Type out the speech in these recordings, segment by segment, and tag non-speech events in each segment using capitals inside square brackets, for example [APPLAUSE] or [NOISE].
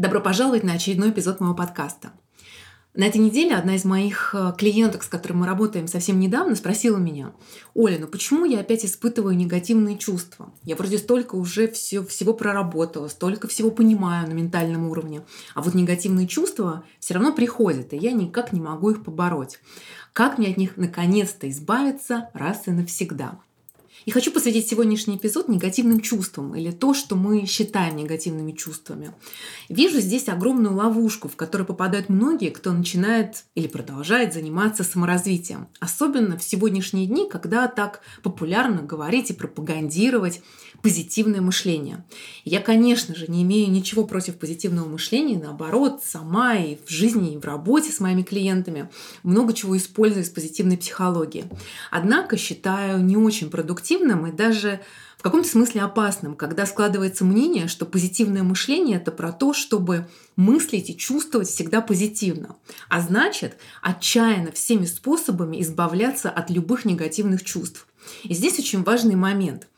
Добро пожаловать на очередной эпизод моего подкаста. На этой неделе одна из моих э, клиенток, с которой мы работаем совсем недавно, спросила меня, Оля, ну почему я опять испытываю негативные чувства? Я вроде столько уже все, всего проработала, столько всего понимаю на ментальном уровне, а вот негативные чувства все равно приходят, и я никак не могу их побороть. Как мне от них наконец-то избавиться раз и навсегда? И хочу посвятить сегодняшний эпизод негативным чувствам или то, что мы считаем негативными чувствами. Вижу здесь огромную ловушку, в которую попадают многие, кто начинает или продолжает заниматься саморазвитием. Особенно в сегодняшние дни, когда так популярно говорить и пропагандировать позитивное мышление. Я, конечно же, не имею ничего против позитивного мышления, наоборот, сама и в жизни, и в работе с моими клиентами много чего использую из позитивной психологии. Однако считаю не очень продуктивным и даже в каком-то смысле опасным, когда складывается мнение, что позитивное мышление это про то, чтобы мыслить и чувствовать всегда позитивно. А значит, отчаянно всеми способами избавляться от любых негативных чувств. И здесь очень важный момент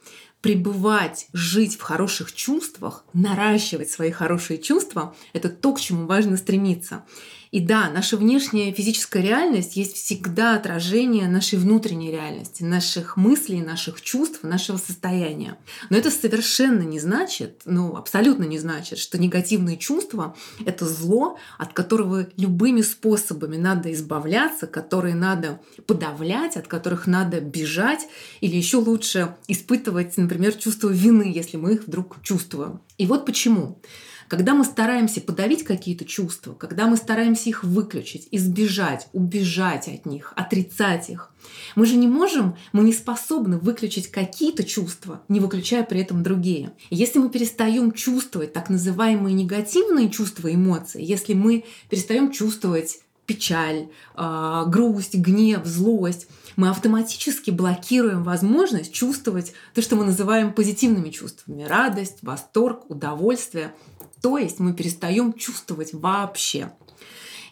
пребывать, жить в хороших чувствах, наращивать свои хорошие чувства – это то, к чему важно стремиться. И да, наша внешняя физическая реальность есть всегда отражение нашей внутренней реальности, наших мыслей, наших чувств, нашего состояния. Но это совершенно не значит, ну абсолютно не значит, что негативные чувства — это зло, от которого любыми способами надо избавляться, которые надо подавлять, от которых надо бежать или еще лучше испытывать, например, чувство вины, если мы их вдруг чувствуем. И вот почему. Когда мы стараемся подавить какие-то чувства, когда мы стараемся их выключить, избежать, убежать от них, отрицать их, мы же не можем, мы не способны выключить какие-то чувства, не выключая при этом другие. если мы перестаем чувствовать так называемые негативные чувства, эмоции, если мы перестаем чувствовать печаль, а, грусть, гнев, злость, мы автоматически блокируем возможность чувствовать то, что мы называем позитивными чувствами. Радость, восторг, удовольствие. То есть мы перестаем чувствовать вообще.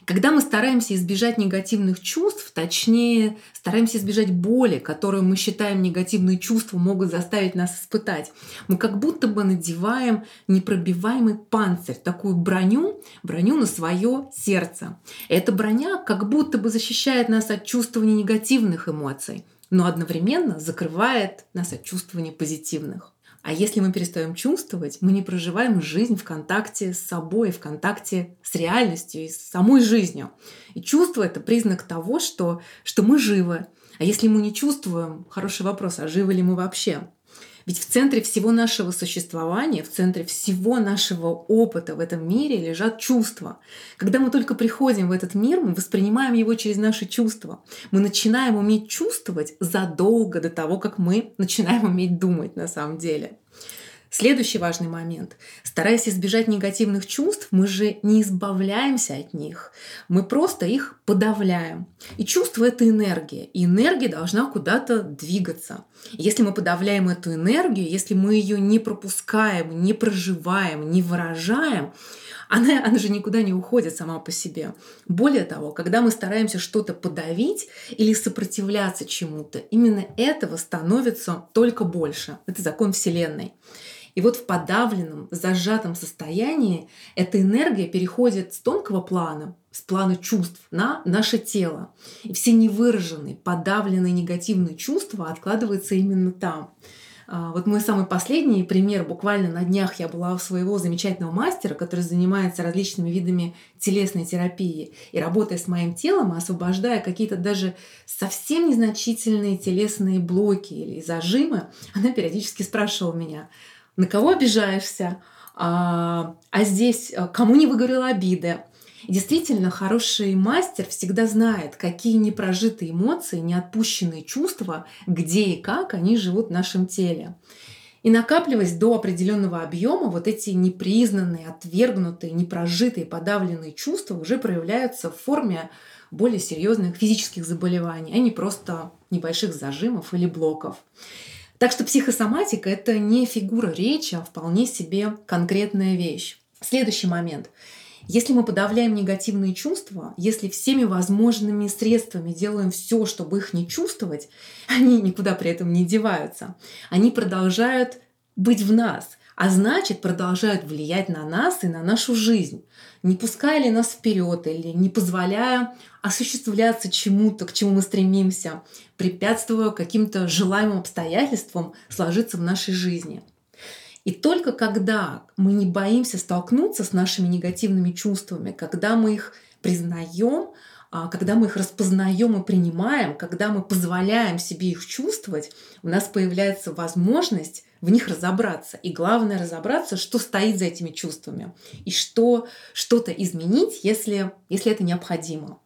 Когда мы стараемся избежать негативных чувств, точнее, стараемся избежать боли, которую мы считаем негативные чувства могут заставить нас испытать, мы как будто бы надеваем непробиваемый панцирь, такую броню, броню на свое сердце. Эта броня как будто бы защищает нас от чувствования негативных эмоций, но одновременно закрывает нас от чувствования позитивных. А если мы перестаем чувствовать, мы не проживаем жизнь в контакте с собой, в контакте с реальностью и с самой жизнью. И чувство — это признак того, что, что мы живы. А если мы не чувствуем, хороший вопрос, а живы ли мы вообще? Ведь в центре всего нашего существования, в центре всего нашего опыта в этом мире лежат чувства. Когда мы только приходим в этот мир, мы воспринимаем его через наши чувства. Мы начинаем уметь чувствовать задолго до того, как мы начинаем уметь думать на самом деле. Следующий важный момент. Стараясь избежать негативных чувств, мы же не избавляемся от них. Мы просто их подавляем. И чувство — это энергия. И энергия должна куда-то двигаться. Если мы подавляем эту энергию, если мы ее не пропускаем, не проживаем, не выражаем, она, она же никуда не уходит сама по себе. Более того, когда мы стараемся что-то подавить или сопротивляться чему-то, именно этого становится только больше. Это закон Вселенной. И вот в подавленном, зажатом состоянии эта энергия переходит с тонкого плана, с плана чувств на наше тело. И все невыраженные, подавленные негативные чувства откладываются именно там. А, вот мой самый последний пример. Буквально на днях я была у своего замечательного мастера, который занимается различными видами телесной терапии. И работая с моим телом, освобождая какие-то даже совсем незначительные телесные блоки или зажимы, она периодически спрашивала меня, на кого обижаешься, а, а здесь а, кому не выговорила обиды, и действительно, хороший мастер всегда знает, какие непрожитые эмоции, неотпущенные чувства, где и как они живут в нашем теле. И накапливаясь до определенного объема, вот эти непризнанные, отвергнутые, непрожитые, подавленные чувства уже проявляются в форме более серьезных физических заболеваний, а не просто небольших зажимов или блоков. Так что психосоматика – это не фигура речи, а вполне себе конкретная вещь. Следующий момент. Если мы подавляем негативные чувства, если всеми возможными средствами делаем все, чтобы их не чувствовать, [LAUGHS] они никуда при этом не деваются. Они продолжают быть в нас, а значит продолжают влиять на нас и на нашу жизнь, не пуская ли нас вперед или не позволяя осуществляться чему-то, к чему мы стремимся, препятствуя каким-то желаемым обстоятельствам сложиться в нашей жизни. И только когда мы не боимся столкнуться с нашими негативными чувствами, когда мы их признаем, а, когда мы их распознаем и принимаем, когда мы позволяем себе их чувствовать, у нас появляется возможность в них разобраться. И главное разобраться, что стоит за этими чувствами и что что-то изменить, если, если это необходимо.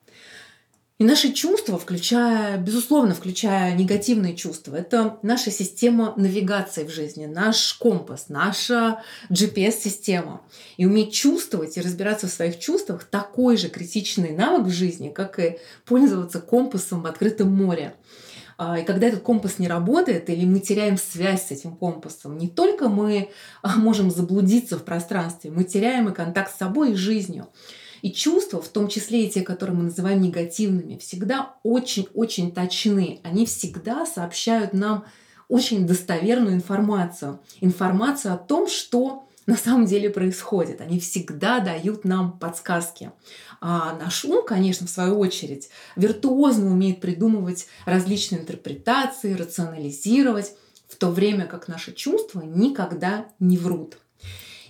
И наши чувства, включая, безусловно, включая негативные чувства, это наша система навигации в жизни, наш компас, наша GPS-система. И уметь чувствовать и разбираться в своих чувствах такой же критичный навык в жизни, как и пользоваться компасом в открытом море. А, и когда этот компас не работает или мы теряем связь с этим компасом, не только мы а, можем заблудиться в пространстве, мы теряем и контакт с собой и жизнью. И чувства, в том числе и те, которые мы называем негативными, всегда очень-очень точны. Они всегда сообщают нам очень достоверную информацию. Информацию о том, что на самом деле происходит. Они всегда дают нам подсказки. А наш ум, конечно, в свою очередь, виртуозно умеет придумывать различные интерпретации, рационализировать, в то время как наши чувства никогда не врут.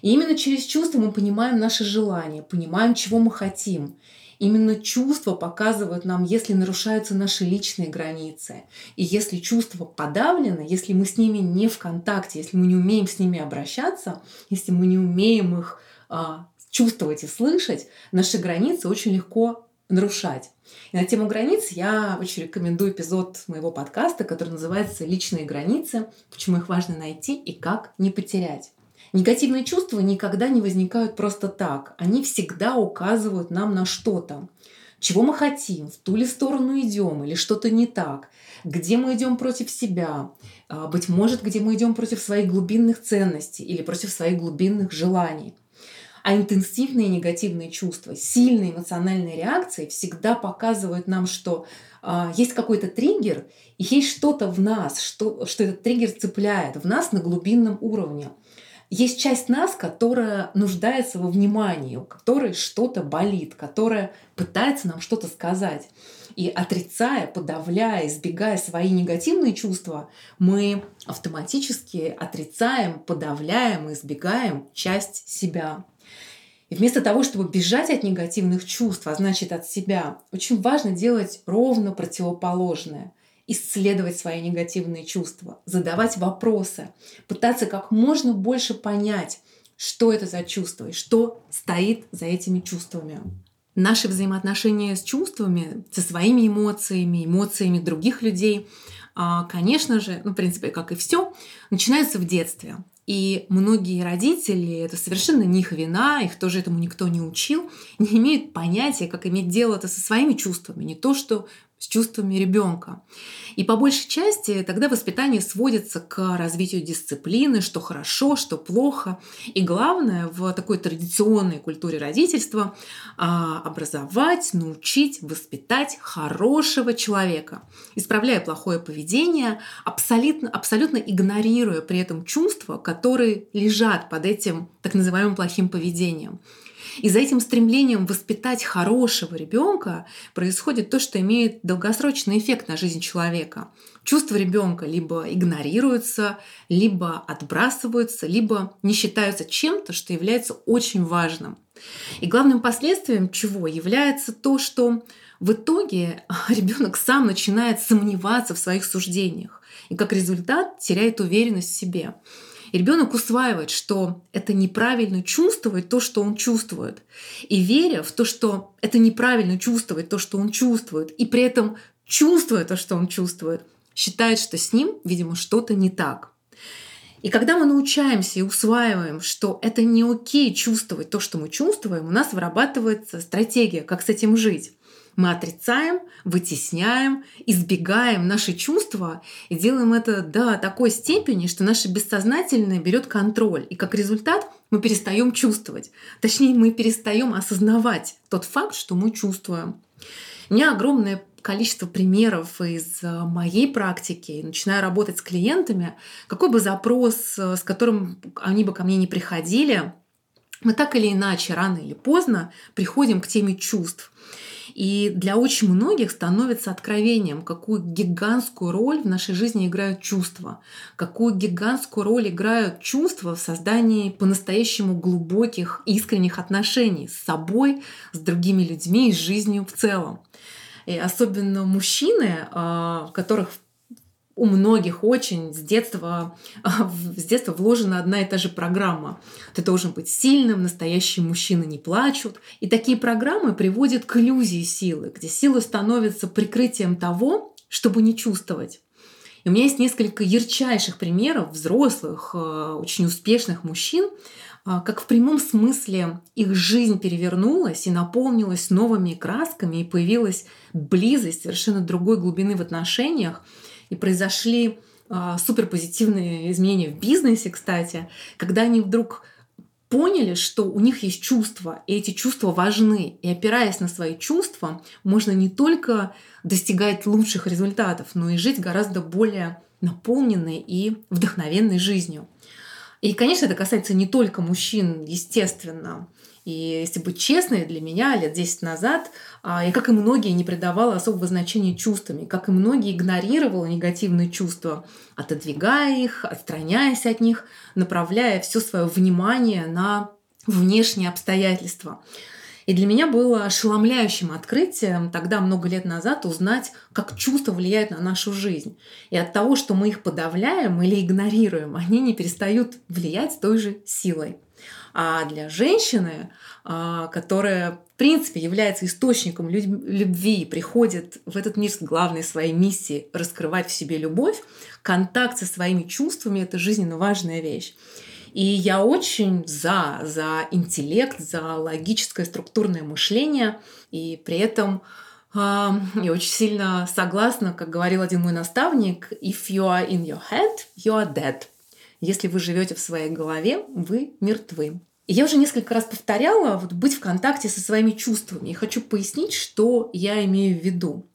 И именно через чувства мы понимаем наши желания, понимаем, чего мы хотим. Именно чувства показывают нам, если нарушаются наши личные границы. И если чувства подавлены, если мы с ними не в контакте, если мы не умеем с ними обращаться, если мы не умеем их а, чувствовать и слышать, наши границы очень легко нарушать. И на тему границ я очень рекомендую эпизод моего подкаста, который называется «Личные границы. Почему их важно найти и как не потерять». Негативные чувства никогда не возникают просто так. Они всегда указывают нам на что-то. Чего мы хотим, в ту ли сторону идем или что-то не так, где мы идем против себя, а, быть может, где мы идем против своих глубинных ценностей или против своих глубинных желаний. А интенсивные негативные чувства, сильные эмоциональные реакции всегда показывают нам, что э, есть какой-то триггер, и есть что-то в нас, что, что этот триггер цепляет в нас на глубинном уровне есть часть нас, которая нуждается во внимании, у которой что-то болит, которая пытается нам что-то сказать. И отрицая, подавляя, избегая свои негативные чувства, мы автоматически отрицаем, подавляем, избегаем часть себя. И вместо того, чтобы бежать от негативных чувств, а значит от себя, очень важно делать ровно противоположное – исследовать свои негативные чувства, задавать вопросы, пытаться как можно больше понять, что это за чувство и что стоит за этими чувствами. Наши взаимоотношения с чувствами, со своими эмоциями, эмоциями других людей, а, конечно же, ну, в принципе, как и все, начинаются в детстве. И многие родители, это совершенно не их вина, их тоже этому никто не учил, не имеют понятия, как иметь дело это со своими чувствами, не то, что с чувствами ребенка. И по большей части тогда воспитание сводится к развитию дисциплины, что хорошо, что плохо. И главное в такой традиционной культуре родительства а, образовать, научить, воспитать хорошего человека, исправляя плохое поведение, абсолютно, абсолютно игнорируя при этом чувства, которые лежат под этим так называемым плохим поведением. И за этим стремлением воспитать хорошего ребенка происходит то, что имеет долгосрочный эффект на жизнь человека. Чувства ребенка либо игнорируются, либо отбрасываются, либо не считаются чем-то, что является очень важным. И главным последствием чего является то, что в итоге [LAUGHS] ребенок сам начинает сомневаться в своих суждениях и как результат теряет уверенность в себе. И ребенок усваивает, что это неправильно чувствовать то, что он чувствует. И веря в то, что это неправильно чувствовать то, что он чувствует, и при этом чувствуя то, что он чувствует, считает, что с ним, видимо, что-то не так. И когда мы научаемся и усваиваем, что это не окей чувствовать то, что мы чувствуем, у нас вырабатывается стратегия, как с этим жить. Мы отрицаем, вытесняем, избегаем наши чувства и делаем это до такой степени, что наше бессознательное берет контроль. И как результат мы перестаем чувствовать. Точнее, мы перестаем осознавать тот факт, что мы чувствуем. У меня огромное количество примеров из э, моей практики, начиная работать с клиентами, какой бы запрос, э, с которым они бы ко мне не приходили, мы так или иначе, рано или поздно, приходим к теме чувств. И для очень многих становится откровением, какую гигантскую роль в нашей жизни играют чувства, какую гигантскую роль играют чувства в создании по-настоящему глубоких, искренних отношений с собой, с другими людьми и с жизнью в целом. И особенно мужчины, а, в которых у многих очень с детства, с детства вложена одна и та же программа. Ты должен быть сильным, настоящие мужчины не плачут. И такие программы приводят к иллюзии силы, где сила становится прикрытием того, чтобы не чувствовать. И у меня есть несколько ярчайших примеров взрослых, э, очень успешных мужчин, а, как в прямом смысле их жизнь перевернулась и наполнилась новыми красками, и появилась близость совершенно другой глубины в отношениях, и произошли а, суперпозитивные изменения в бизнесе, кстати, когда они вдруг поняли, что у них есть чувства, и эти чувства важны. И опираясь на свои чувства, можно не только достигать лучших результатов, но и жить гораздо более наполненной и вдохновенной жизнью. И, конечно, это касается не только мужчин, естественно. И если быть честной, для меня лет 10 назад а, я, как и многие, не придавала особого значения чувствами, как и многие игнорировала негативные чувства, отодвигая их, отстраняясь от них, направляя все свое внимание на внешние обстоятельства. И для меня было ошеломляющим открытием тогда, много лет назад, узнать, как чувства влияют на нашу жизнь. И от того, что мы их подавляем или игнорируем, они не перестают влиять той же силой. А для женщины, а, которая в принципе является источником любви и приходит в этот мир с главной своей миссией раскрывать в себе любовь, контакт со своими чувствами – это жизненно важная вещь. И я очень за, за интеллект, за логическое структурное мышление, и при этом э, я очень сильно согласна, как говорил один мой наставник, if you are in your head, you are dead. Если вы живете в своей голове, вы мертвы. И я уже несколько раз повторяла вот, быть в контакте со своими чувствами. И хочу пояснить, что я имею в виду.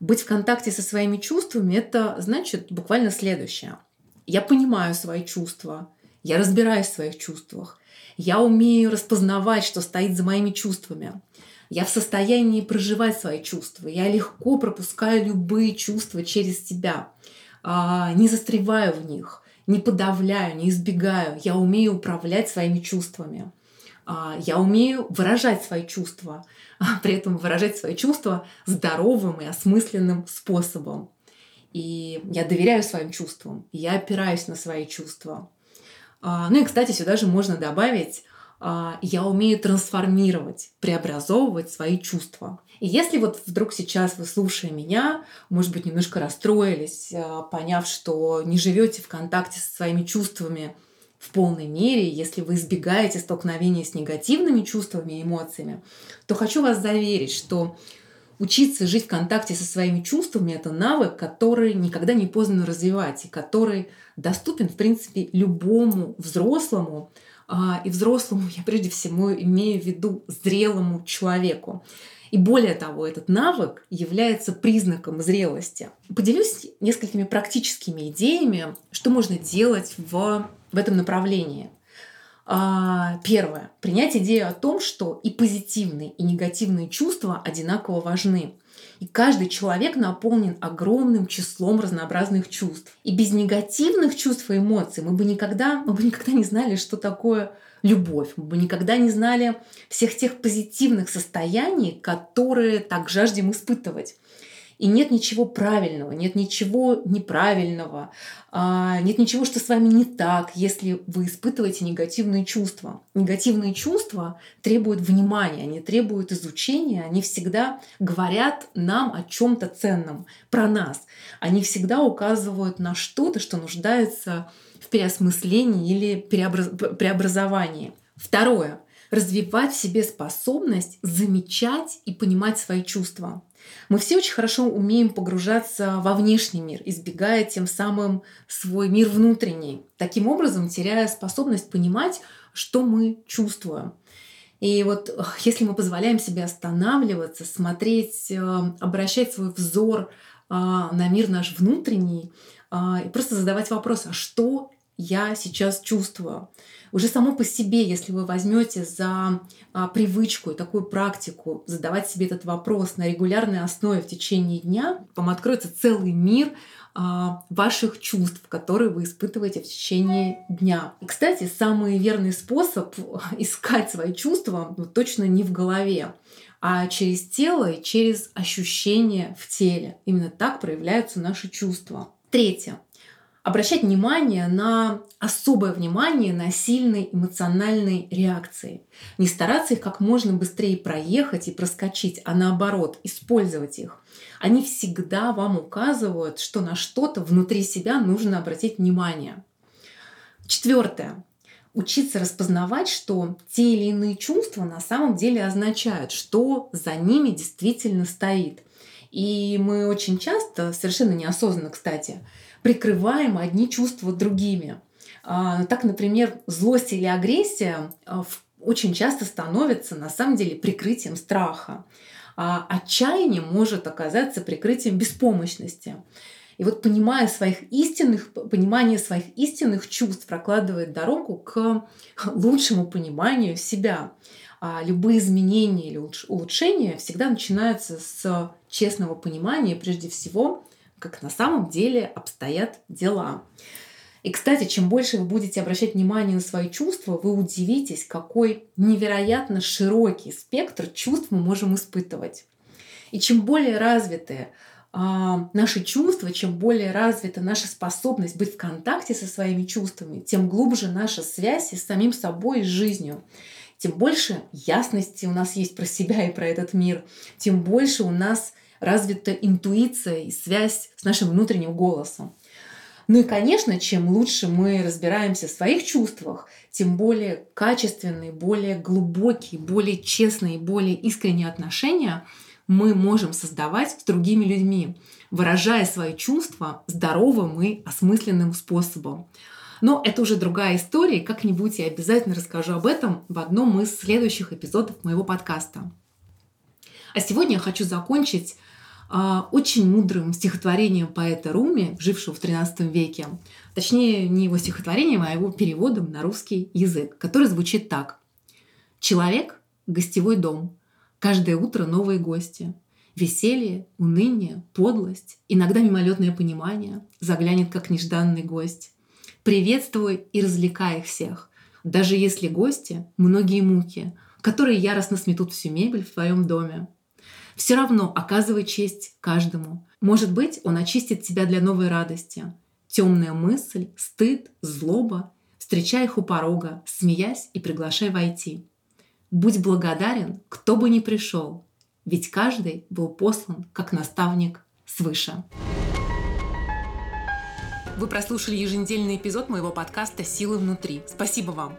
Быть в контакте со своими чувствами – это значит буквально следующее. Я понимаю свои чувства, я разбираюсь в своих чувствах. Я умею распознавать, что стоит за моими чувствами. Я в состоянии проживать свои чувства. Я легко пропускаю любые чувства через себя. А, не застреваю в них, не подавляю, не избегаю. Я умею управлять своими чувствами. А, я умею выражать свои чувства, а при этом выражать свои чувства здоровым и осмысленным способом. И я доверяю своим чувствам, я опираюсь на свои чувства. А, ну и, кстати, сюда же можно добавить а, я умею трансформировать, преобразовывать свои чувства. И если вот вдруг сейчас вы, слушая меня, может быть, немножко расстроились, а, поняв, что не живете в контакте со своими чувствами в полной мере, если вы избегаете столкновения с негативными чувствами и эмоциями, то хочу вас заверить, что учиться жить в контакте со своими чувствами – это навык, который никогда не поздно развивать и который доступен, в принципе, любому взрослому, а, и взрослому я прежде всего имею в виду зрелому человеку. И более того, этот навык является признаком зрелости. Поделюсь несколькими практическими идеями, что можно делать в, в этом направлении. А, первое. Принять идею о том, что и позитивные, и негативные чувства одинаково важны. И каждый человек наполнен огромным числом разнообразных чувств. И без негативных чувств и эмоций мы бы никогда, мы бы никогда не знали, что такое любовь. Мы бы никогда не знали всех тех позитивных состояний, которые так жаждем испытывать. И нет ничего правильного, нет ничего неправильного, а, нет ничего, что с вами не так, если вы испытываете негативные чувства. Негативные чувства требуют внимания, они требуют изучения, они всегда говорят нам о чем-то ценном, про нас. Они всегда указывают на что-то, что нуждается в переосмыслении или преобраз... преобразовании. Второе. Развивать в себе способность замечать и понимать свои чувства. Мы все очень хорошо умеем погружаться во внешний мир, избегая тем самым свой мир внутренний, таким образом теряя способность понимать, что мы чувствуем. И вот если мы позволяем себе останавливаться, смотреть, э, обращать свой взор э, на мир наш внутренний э, и просто задавать вопрос, а что я сейчас чувствую. Уже само по себе, если вы возьмете за а, привычку и такую практику задавать себе этот вопрос на регулярной основе в течение дня, вам откроется целый мир а, ваших чувств, которые вы испытываете в течение дня. И, кстати, самый верный способ [LAUGHS] искать свои чувства ну, точно не в голове, а через тело и через ощущения в теле. Именно так проявляются наши чувства. Третье обращать внимание на особое внимание на сильные эмоциональные реакции. Не стараться их как можно быстрее проехать и проскочить, а наоборот, использовать их. Они всегда вам указывают, что на что-то внутри себя нужно обратить внимание. Четвертое. Учиться распознавать, что те или иные чувства на самом деле означают, что за ними действительно стоит. И мы очень часто, совершенно неосознанно, кстати, прикрываем одни чувства другими. А, так, например, злость или агрессия а, очень часто становятся на самом деле прикрытием страха. А отчаяние может оказаться прикрытием беспомощности. И вот понимая своих истинных, понимание своих истинных чувств прокладывает дорогу к лучшему пониманию себя. А любые изменения или улучшения всегда начинаются с честного понимания, прежде всего, как на самом деле обстоят дела. И, кстати, чем больше вы будете обращать внимание на свои чувства, вы удивитесь, какой невероятно широкий спектр чувств мы можем испытывать. И чем более развиты а, наши чувства, чем более развита наша способность быть в контакте со своими чувствами, тем глубже наша связь с самим собой и с жизнью. Тем больше ясности у нас есть про себя и про этот мир, тем больше у нас развита интуиция и связь с нашим внутренним голосом. Ну и, конечно, чем лучше мы разбираемся в своих чувствах, тем более качественные, более глубокие, более честные, более искренние отношения мы можем создавать с другими людьми, выражая свои чувства здоровым и осмысленным способом. Но это уже другая история, как-нибудь я обязательно расскажу об этом в одном из следующих эпизодов моего подкаста. А сегодня я хочу закончить очень мудрым стихотворением поэта Руми, жившего в XIII веке. Точнее, не его стихотворением, а его переводом на русский язык, который звучит так. «Человек – гостевой дом. Каждое утро новые гости. Веселье, уныние, подлость, иногда мимолетное понимание заглянет как нежданный гость. Приветствуй и развлекай их всех, даже если гости – многие муки, которые яростно сметут всю мебель в твоем доме. Все равно оказывай честь каждому. Может быть, он очистит тебя для новой радости. Темная мысль, стыд, злоба. Встречай их у порога, смеясь и приглашай войти. Будь благодарен, кто бы ни пришел, ведь каждый был послан как наставник свыше. Вы прослушали еженедельный эпизод моего подкаста «Силы внутри». Спасибо вам!